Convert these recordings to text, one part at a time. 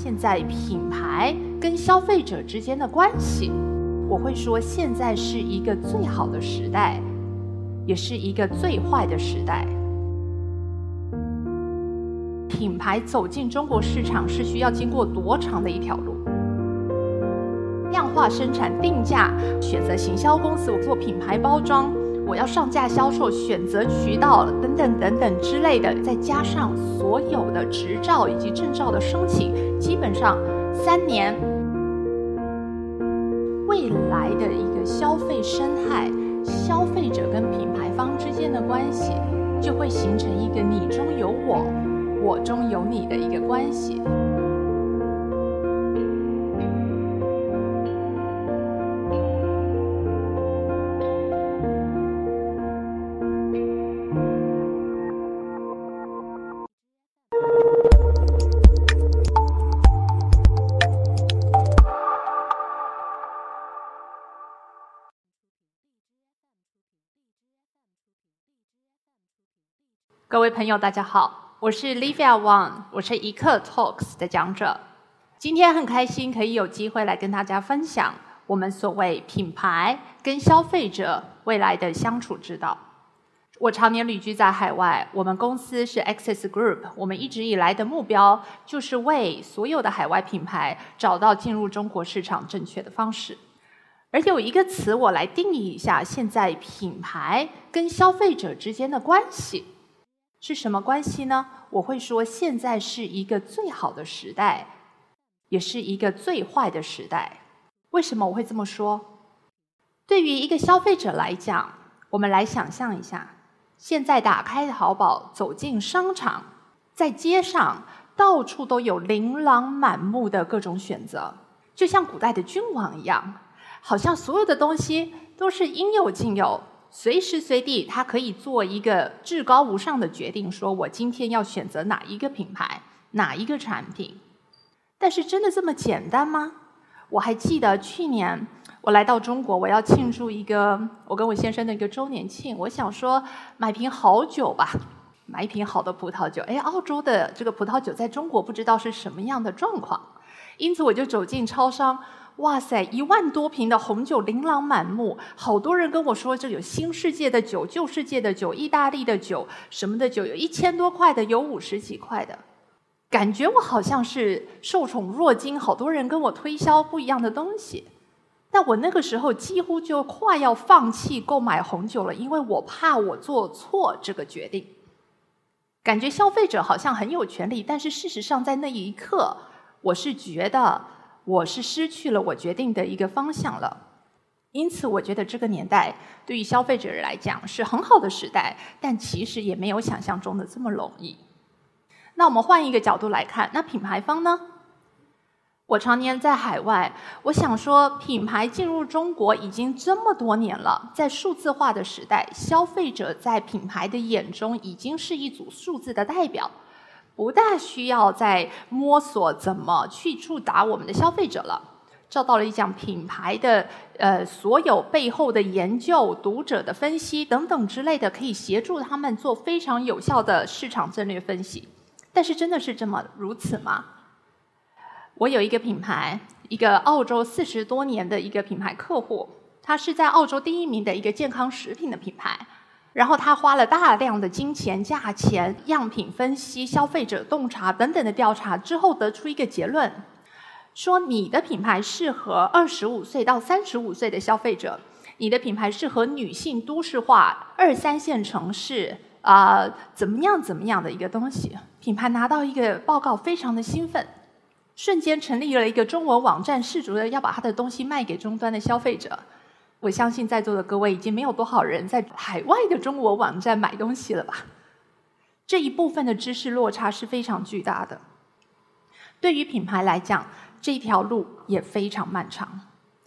现在品牌跟消费者之间的关系，我会说现在是一个最好的时代，也是一个最坏的时代。品牌走进中国市场是需要经过多长的一条路？量化生产、定价、选择行销公司，我做品牌包装。我要上架销售、选择渠道等等等等之类的，再加上所有的执照以及证照的申请，基本上三年，未来的一个消费生态，消费者跟品牌方之间的关系，就会形成一个你中有我，我中有你的一个关系。朋友，大家好，我是 Livia Wang，我是一刻 Talks 的讲者。今天很开心可以有机会来跟大家分享我们所谓品牌跟消费者未来的相处之道。我常年旅居在海外，我们公司是 Access Group，我们一直以来的目标就是为所有的海外品牌找到进入中国市场正确的方式。而有一个词，我来定义一下现在品牌跟消费者之间的关系。是什么关系呢？我会说，现在是一个最好的时代，也是一个最坏的时代。为什么我会这么说？对于一个消费者来讲，我们来想象一下：现在打开淘宝，走进商场，在街上到处都有琳琅满目的各种选择，就像古代的君王一样，好像所有的东西都是应有尽有。随时随地，他可以做一个至高无上的决定，说我今天要选择哪一个品牌、哪一个产品。但是，真的这么简单吗？我还记得去年我来到中国，我要庆祝一个我跟我先生的一个周年庆，我想说买瓶好酒吧，买一瓶好的葡萄酒。哎，澳洲的这个葡萄酒在中国不知道是什么样的状况，因此我就走进超商。哇塞，一万多瓶的红酒琳琅满目，好多人跟我说，这有新世界的酒、旧世界的酒、意大利的酒什么的酒，有一千多块的，有五十几块的，感觉我好像是受宠若惊，好多人跟我推销不一样的东西。但我那个时候几乎就快要放弃购买红酒了，因为我怕我做错这个决定。感觉消费者好像很有权利，但是事实上在那一刻，我是觉得。我是失去了我决定的一个方向了，因此我觉得这个年代对于消费者来讲是很好的时代，但其实也没有想象中的这么容易。那我们换一个角度来看，那品牌方呢？我常年在海外，我想说，品牌进入中国已经这么多年了，在数字化的时代，消费者在品牌的眼中已经是一组数字的代表。不大需要再摸索怎么去触达我们的消费者了。照道理讲，品牌的呃所有背后的研究、读者的分析等等之类的，可以协助他们做非常有效的市场战略分析。但是真的是这么如此吗？我有一个品牌，一个澳洲四十多年的一个品牌客户，他是在澳洲第一名的一个健康食品的品牌。然后他花了大量的金钱、价钱、样品分析、消费者洞察等等的调查之后，得出一个结论：说你的品牌适合二十五岁到三十五岁的消费者，你的品牌适合女性、都市化、二三线城市啊，怎么样怎么样的一个东西。品牌拿到一个报告，非常的兴奋，瞬间成立了一个中文网站，试图的要把他的东西卖给终端的消费者。我相信在座的各位已经没有多少人在海外的中国网站买东西了吧？这一部分的知识落差是非常巨大的。对于品牌来讲，这条路也非常漫长。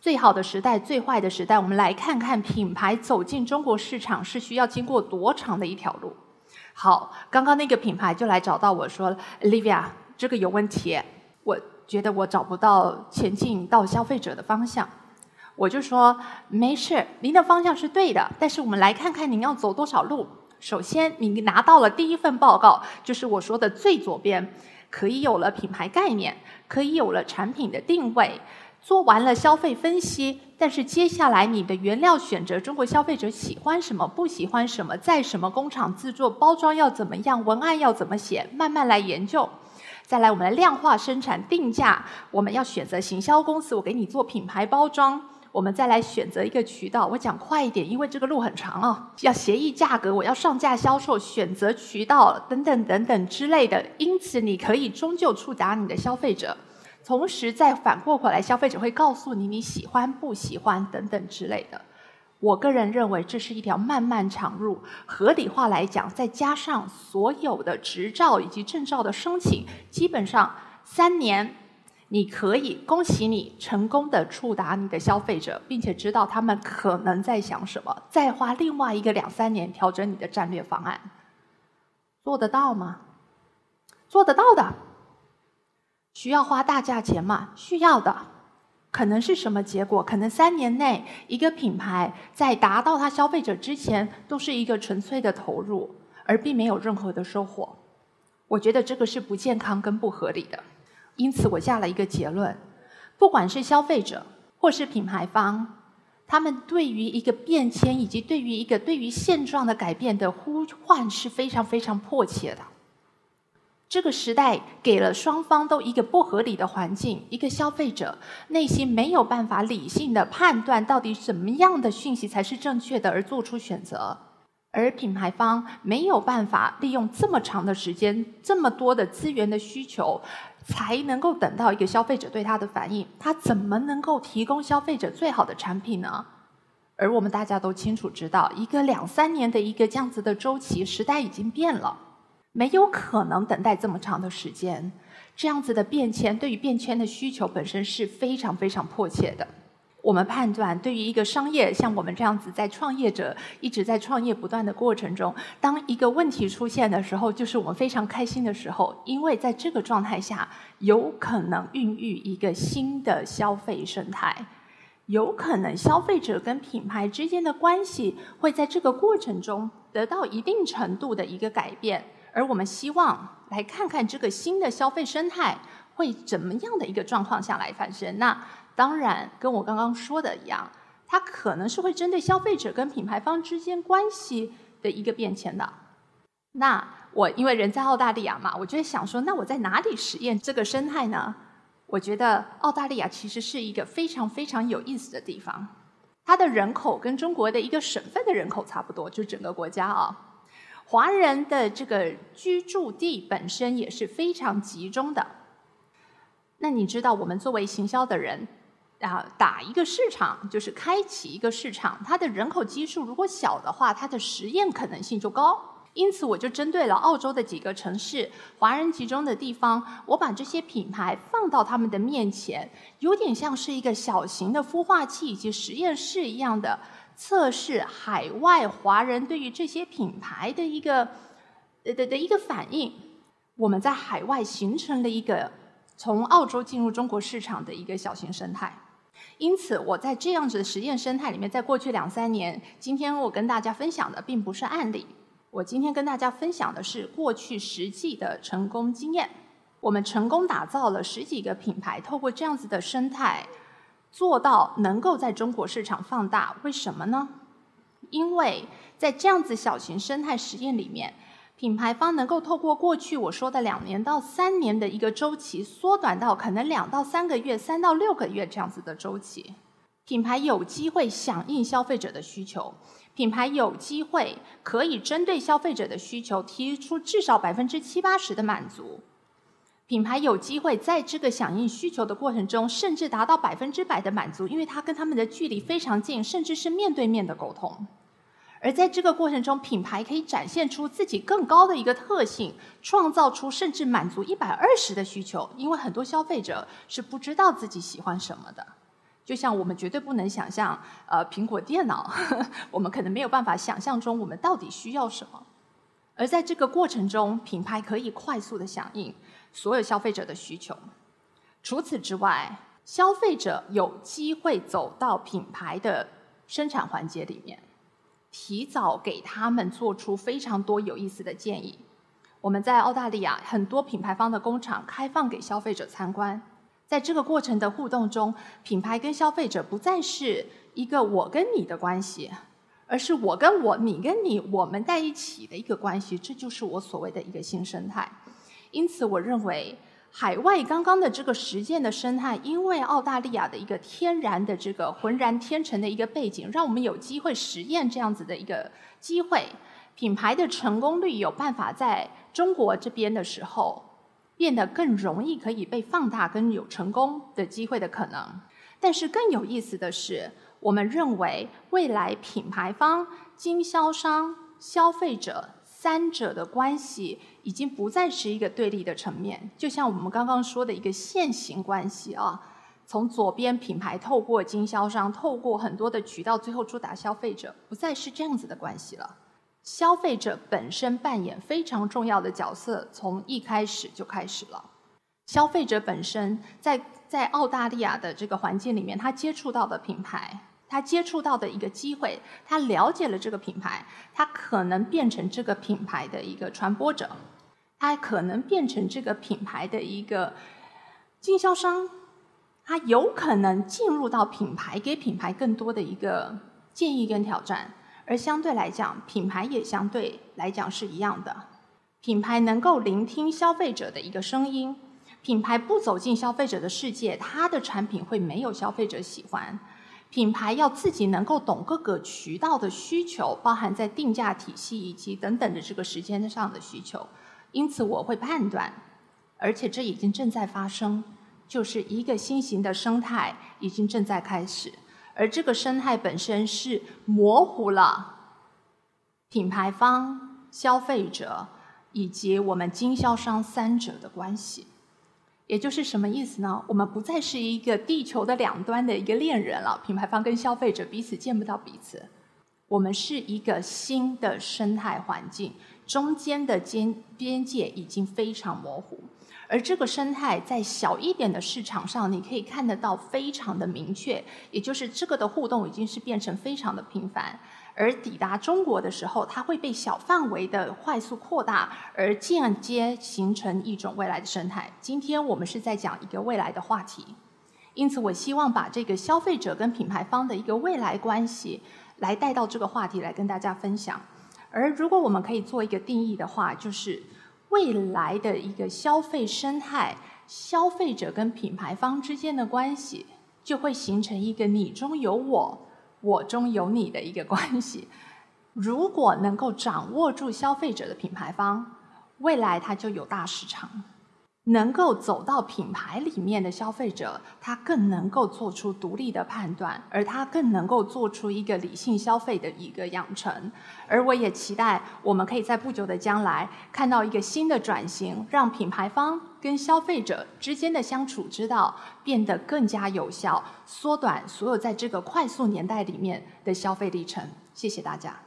最好的时代，最坏的时代，我们来看看品牌走进中国市场是需要经过多长的一条路。好，刚刚那个品牌就来找到我说：“Livia，这个有问题，我觉得我找不到前进到消费者的方向。”我就说没事，您的方向是对的，但是我们来看看您要走多少路。首先，你拿到了第一份报告，就是我说的最左边，可以有了品牌概念，可以有了产品的定位，做完了消费分析。但是接下来你的原料选择，中国消费者喜欢什么，不喜欢什么，在什么工厂制作，包装要怎么样，文案要怎么写，慢慢来研究。再来，我们来量化生产定价，我们要选择行销公司，我给你做品牌包装。我们再来选择一个渠道，我讲快一点，因为这个路很长啊。要协议价格，我要上架销售，选择渠道等等等等之类的。因此，你可以终究触达你的消费者，同时再反过回来，消费者会告诉你你喜欢不喜欢等等之类的。我个人认为这是一条漫漫长路，合理化来讲，再加上所有的执照以及证照的申请，基本上三年。你可以恭喜你成功的触达你的消费者，并且知道他们可能在想什么，再花另外一个两三年调整你的战略方案，做得到吗？做得到的，需要花大价钱吗？需要的，可能是什么结果？可能三年内一个品牌在达到它消费者之前，都是一个纯粹的投入，而并没有任何的收获。我觉得这个是不健康跟不合理的。因此，我下了一个结论：不管是消费者或是品牌方，他们对于一个变迁以及对于一个对于现状的改变的呼唤是非常非常迫切的。这个时代给了双方都一个不合理的环境，一个消费者内心没有办法理性的判断到底什么样的讯息才是正确的而做出选择，而品牌方没有办法利用这么长的时间、这么多的资源的需求。才能够等到一个消费者对他的反应，他怎么能够提供消费者最好的产品呢？而我们大家都清楚知道，一个两三年的一个这样子的周期，时代已经变了，没有可能等待这么长的时间。这样子的变迁，对于变迁的需求本身是非常非常迫切的。我们判断，对于一个商业像我们这样子在创业者一直在创业不断的过程中，当一个问题出现的时候，就是我们非常开心的时候，因为在这个状态下，有可能孕育一个新的消费生态，有可能消费者跟品牌之间的关系会在这个过程中得到一定程度的一个改变，而我们希望来看看这个新的消费生态会怎么样的一个状况下来发生。那。当然，跟我刚刚说的一样，它可能是会针对消费者跟品牌方之间关系的一个变迁的。那我因为人在澳大利亚嘛，我就想说，那我在哪里实验这个生态呢？我觉得澳大利亚其实是一个非常非常有意思的地方。它的人口跟中国的一个省份的人口差不多，就整个国家啊。华人的这个居住地本身也是非常集中的。那你知道，我们作为行销的人。啊，打一个市场就是开启一个市场，它的人口基数如果小的话，它的实验可能性就高。因此，我就针对了澳洲的几个城市，华人集中的地方，我把这些品牌放到他们的面前，有点像是一个小型的孵化器以及实验室一样的测试海外华人对于这些品牌的一个的的的一个反应。我们在海外形成了一个从澳洲进入中国市场的一个小型生态。因此，我在这样子的实验生态里面，在过去两三年，今天我跟大家分享的并不是案例，我今天跟大家分享的是过去实际的成功经验。我们成功打造了十几个品牌，透过这样子的生态，做到能够在中国市场放大。为什么呢？因为在这样子小型生态实验里面。品牌方能够透过过去我说的两年到三年的一个周期，缩短到可能两到三个月、三到六个月这样子的周期，品牌有机会响应消费者的需求，品牌有机会可以针对消费者的需求提出至少百分之七八十的满足，品牌有机会在这个响应需求的过程中，甚至达到百分之百的满足，因为它跟他们的距离非常近，甚至是面对面的沟通。而在这个过程中，品牌可以展现出自己更高的一个特性，创造出甚至满足一百二十的需求。因为很多消费者是不知道自己喜欢什么的，就像我们绝对不能想象，呃，苹果电脑，我们可能没有办法想象中我们到底需要什么。而在这个过程中，品牌可以快速的响应所有消费者的需求。除此之外，消费者有机会走到品牌的生产环节里面。提早给他们做出非常多有意思的建议。我们在澳大利亚很多品牌方的工厂开放给消费者参观，在这个过程的互动中，品牌跟消费者不再是一个我跟你的关系，而是我跟我、你跟你、我们在一起的一个关系。这就是我所谓的一个新生态。因此，我认为。海外刚刚的这个实践的生态，因为澳大利亚的一个天然的这个浑然天成的一个背景，让我们有机会实验这样子的一个机会，品牌的成功率有办法在中国这边的时候变得更容易可以被放大，跟有成功的机会的可能。但是更有意思的是，我们认为未来品牌方、经销商、消费者。三者的关系已经不再是一个对立的层面，就像我们刚刚说的一个线形关系啊。从左边品牌透过经销商，透过很多的渠道，最后触达消费者，不再是这样子的关系了。消费者本身扮演非常重要的角色，从一开始就开始了。消费者本身在在澳大利亚的这个环境里面，他接触到的品牌。他接触到的一个机会，他了解了这个品牌，他可能变成这个品牌的一个传播者，它可能变成这个品牌的一个经销商，他有可能进入到品牌，给品牌更多的一个建议跟挑战。而相对来讲，品牌也相对来讲是一样的，品牌能够聆听消费者的一个声音，品牌不走进消费者的世界，它的产品会没有消费者喜欢。品牌要自己能够懂各个渠道的需求，包含在定价体系以及等等的这个时间上的需求，因此我会判断，而且这已经正在发生，就是一个新型的生态已经正在开始，而这个生态本身是模糊了品牌方、消费者以及我们经销商三者的关系。也就是什么意思呢？我们不再是一个地球的两端的一个恋人了，品牌方跟消费者彼此见不到彼此。我们是一个新的生态环境，中间的边边界已经非常模糊，而这个生态在小一点的市场上，你可以看得到非常的明确，也就是这个的互动已经是变成非常的频繁。而抵达中国的时候，它会被小范围的快速扩大，而间接形成一种未来的生态。今天我们是在讲一个未来的话题，因此我希望把这个消费者跟品牌方的一个未来关系来带到这个话题来跟大家分享。而如果我们可以做一个定义的话，就是未来的一个消费生态，消费者跟品牌方之间的关系就会形成一个你中有我。我中有你的一个关系，如果能够掌握住消费者的品牌方，未来它就有大市场。能够走到品牌里面的消费者，他更能够做出独立的判断，而他更能够做出一个理性消费的一个养成。而我也期待我们可以在不久的将来看到一个新的转型，让品牌方跟消费者之间的相处之道变得更加有效，缩短所有在这个快速年代里面的消费历程。谢谢大家。